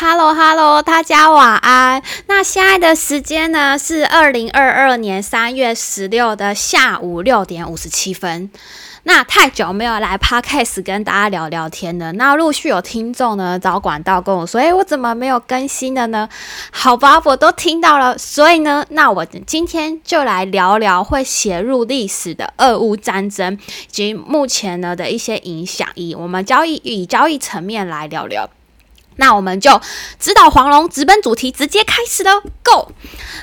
Hello Hello，大家晚安。那现在的时间呢是二零二二年三月十六的下午六点五十七分。那太久没有来 Podcast 跟大家聊聊天了。那陆续有听众呢找管道跟我说：“诶，我怎么没有更新了呢？”好吧，我都听到了。所以呢，那我今天就来聊聊会写入历史的俄乌战争及目前呢的一些影响，以我们交易以交易层面来聊聊。那我们就指导黄龙直奔主题，直接开始喽，Go！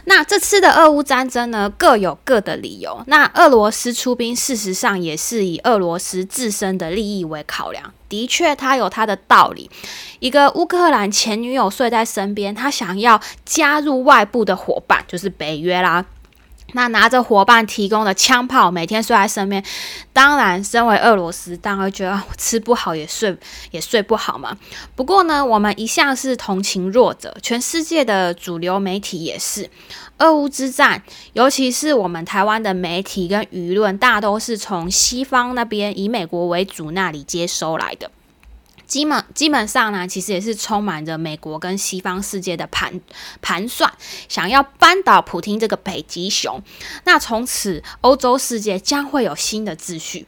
那这次的俄乌战争呢，各有各的理由。那俄罗斯出兵，事实上也是以俄罗斯自身的利益为考量，的确，他有他的道理。一个乌克兰前女友睡在身边，他想要加入外部的伙伴，就是北约啦。那拿着伙伴提供的枪炮，每天睡在身边，当然，身为俄罗斯，当然觉得吃不好也睡也睡不好嘛。不过呢，我们一向是同情弱者，全世界的主流媒体也是。俄乌之战，尤其是我们台湾的媒体跟舆论，大都是从西方那边以美国为主那里接收来的。基本基本上呢，其实也是充满着美国跟西方世界的盘盘算，想要扳倒普京这个北极熊。那从此欧洲世界将会有新的秩序。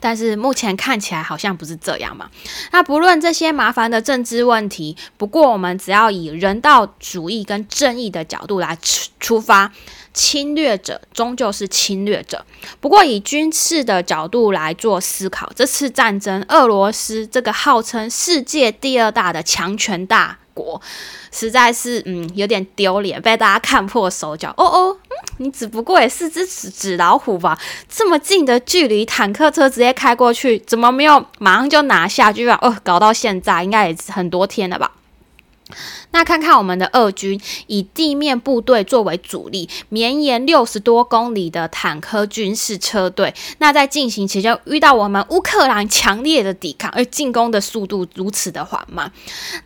但是目前看起来好像不是这样嘛。那不论这些麻烦的政治问题，不过我们只要以人道主义跟正义的角度来出出发。侵略者终究是侵略者。不过，以军事的角度来做思考，这次战争，俄罗斯这个号称世界第二大的强权大国，实在是嗯有点丢脸，被大家看破手脚。哦哦，你只不过也是只纸纸老虎吧？这么近的距离，坦克车直接开过去，怎么没有马上就拿下？居然哦，搞到现在应该也很多天了吧？那看看我们的俄军以地面部队作为主力，绵延六十多公里的坦克军事车队。那在进行期间遇到我们乌克兰强烈的抵抗，而进攻的速度如此的缓慢。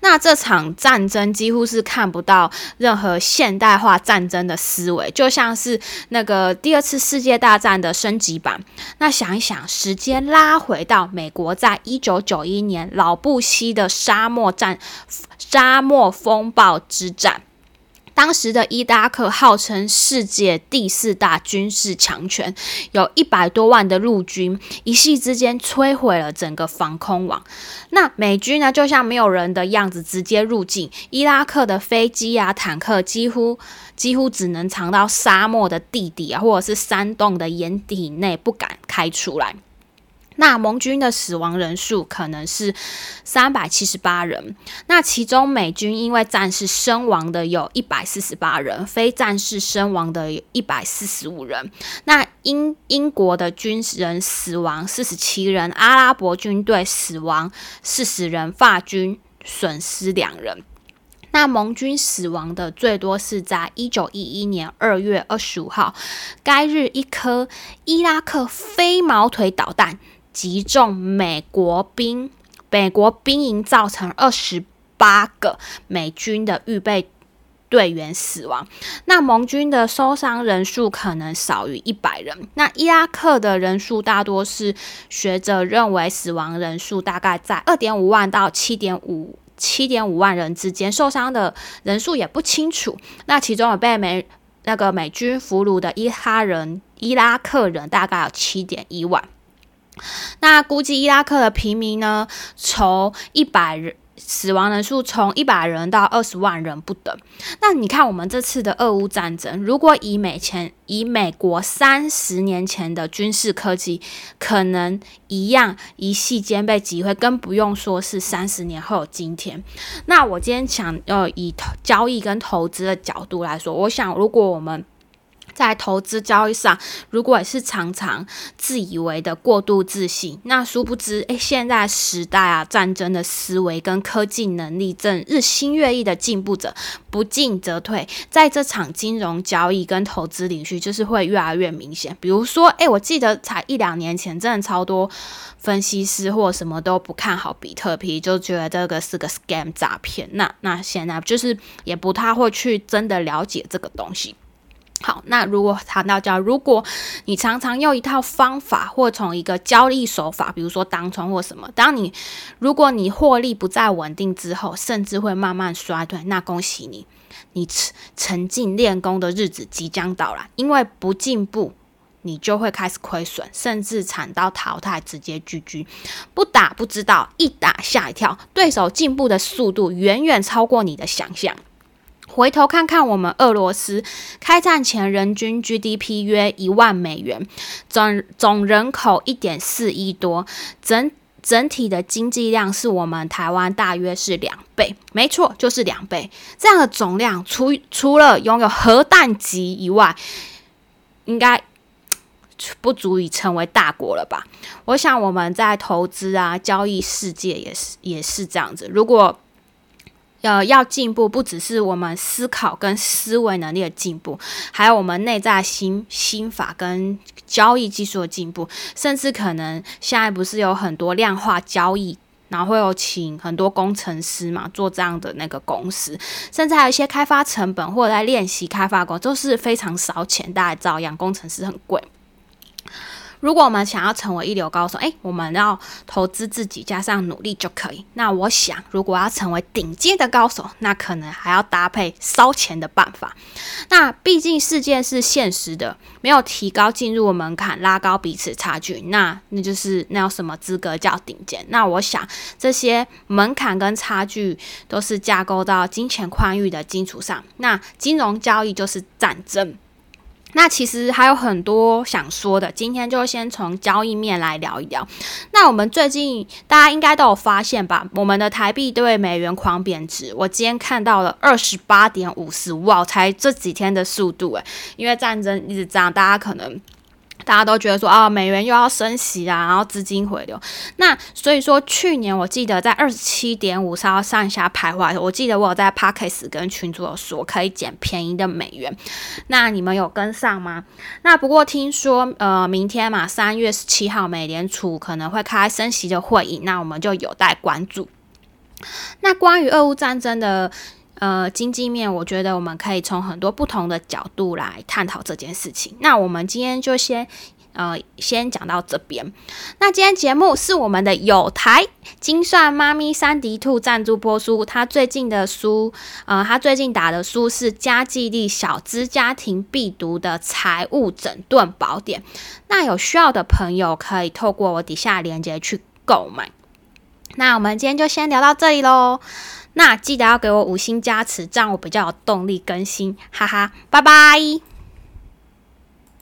那这场战争几乎是看不到任何现代化战争的思维，就像是那个第二次世界大战的升级版。那想一想，时间拉回到美国在一九九一年老布希的沙漠战。沙漠风风暴之战，当时的伊拉克号称世界第四大军事强权，有一百多万的陆军，一夕之间摧毁了整个防空网。那美军呢，就像没有人的样子，直接入境伊拉克的飞机啊、坦克，几乎几乎只能藏到沙漠的地底啊，或者是山洞的掩体内，不敢开出来。那盟军的死亡人数可能是三百七十八人，那其中美军因为战事身亡的有一百四十八人，非战事身亡的一百四十五人。那英英国的军人死亡四十七人，阿拉伯军队死亡四十人，法军损失两人。那盟军死亡的最多是在一九一一年二月二十五号，该日一颗伊拉克飞毛腿导弹。击中美国兵，美国兵营造成二十八个美军的预备队员死亡。那盟军的受伤人数可能少于一百人。那伊拉克的人数大多是学者认为死亡人数大概在二点五万到七点五七点五万人之间，受伤的人数也不清楚。那其中有被美那个美军俘虏的伊哈人、伊拉克人大概有七点一万。那估计伊拉克的平民呢，从一百人死亡人数从一百人到二十万人不等。那你看我们这次的俄乌战争，如果以美前以美国三十年前的军事科技，可能一样一夕间被击毁，更不用说是三十年后今天。那我今天想要以交易跟投资的角度来说，我想如果我们在投资交易上，如果也是常常自以为的过度自信，那殊不知，诶，现在时代啊，战争的思维跟科技能力正日新月异的进步着，不进则退。在这场金融交易跟投资领域，就是会越来越明显。比如说，诶，我记得才一两年前，真的超多分析师或什么都不看好比特币，就觉得这个是个 scam 诈骗。那那现在就是也不太会去真的了解这个东西。好，那如果谈到叫，如果你常常用一套方法或从一个交易手法，比如说当冲或什么，当你如果你获利不再稳定之后，甚至会慢慢衰退，那恭喜你，你沉沉浸练功的日子即将到来，因为不进步，你就会开始亏损，甚至惨到淘汰，直接居居。不打不知道，一打吓一跳，对手进步的速度远远超过你的想象。回头看看我们俄罗斯开战前人均 GDP 约一万美元，总总人口一点四亿多，整整体的经济量是我们台湾大约是两倍，没错，就是两倍。这样的总量，除除了拥有核弹级以外，应该不足以成为大国了吧？我想我们在投资啊、交易世界也是也是这样子。如果呃，要进步，不只是我们思考跟思维能力的进步，还有我们内在心心法跟交易技术的进步，甚至可能现在不是有很多量化交易，然后会有请很多工程师嘛做这样的那个公司，甚至还有一些开发成本或者在练习开发工，都是非常烧钱，大家照样工程师很贵。如果我们想要成为一流高手，诶，我们要投资自己，加上努力就可以。那我想，如果要成为顶尖的高手，那可能还要搭配烧钱的办法。那毕竟世界是现实的，没有提高进入门槛，拉高彼此差距，那那就是那有什么资格叫顶尖？那我想，这些门槛跟差距都是架构到金钱宽裕的基础上。那金融交易就是战争。那其实还有很多想说的，今天就先从交易面来聊一聊。那我们最近大家应该都有发现吧？我们的台币对美元狂贬值，我今天看到了二十八点五十，哇，才这几天的速度诶，因为战争一直这样，大家可能。大家都觉得说啊，美元又要升息啊，然后资金回流。那所以说，去年我记得在二十七点五上上下徘徊。我记得我有在 Parkes 跟群主有说可以捡便宜的美元。那你们有跟上吗？那不过听说呃，明天嘛，三月十七号，美联储可能会开升息的会议，那我们就有待关注。那关于俄乌战争的。呃，经济面，我觉得我们可以从很多不同的角度来探讨这件事情。那我们今天就先，呃，先讲到这边。那今天节目是我们的有台精算妈咪三迪兔赞助播出。他最近的书，呃，他最近打的书是《家计力小资家庭必读的财务整顿宝典》。那有需要的朋友可以透过我底下链接去购买。那我们今天就先聊到这里喽。那记得要给我五星加持，这样我比较有动力更新，哈哈，拜拜。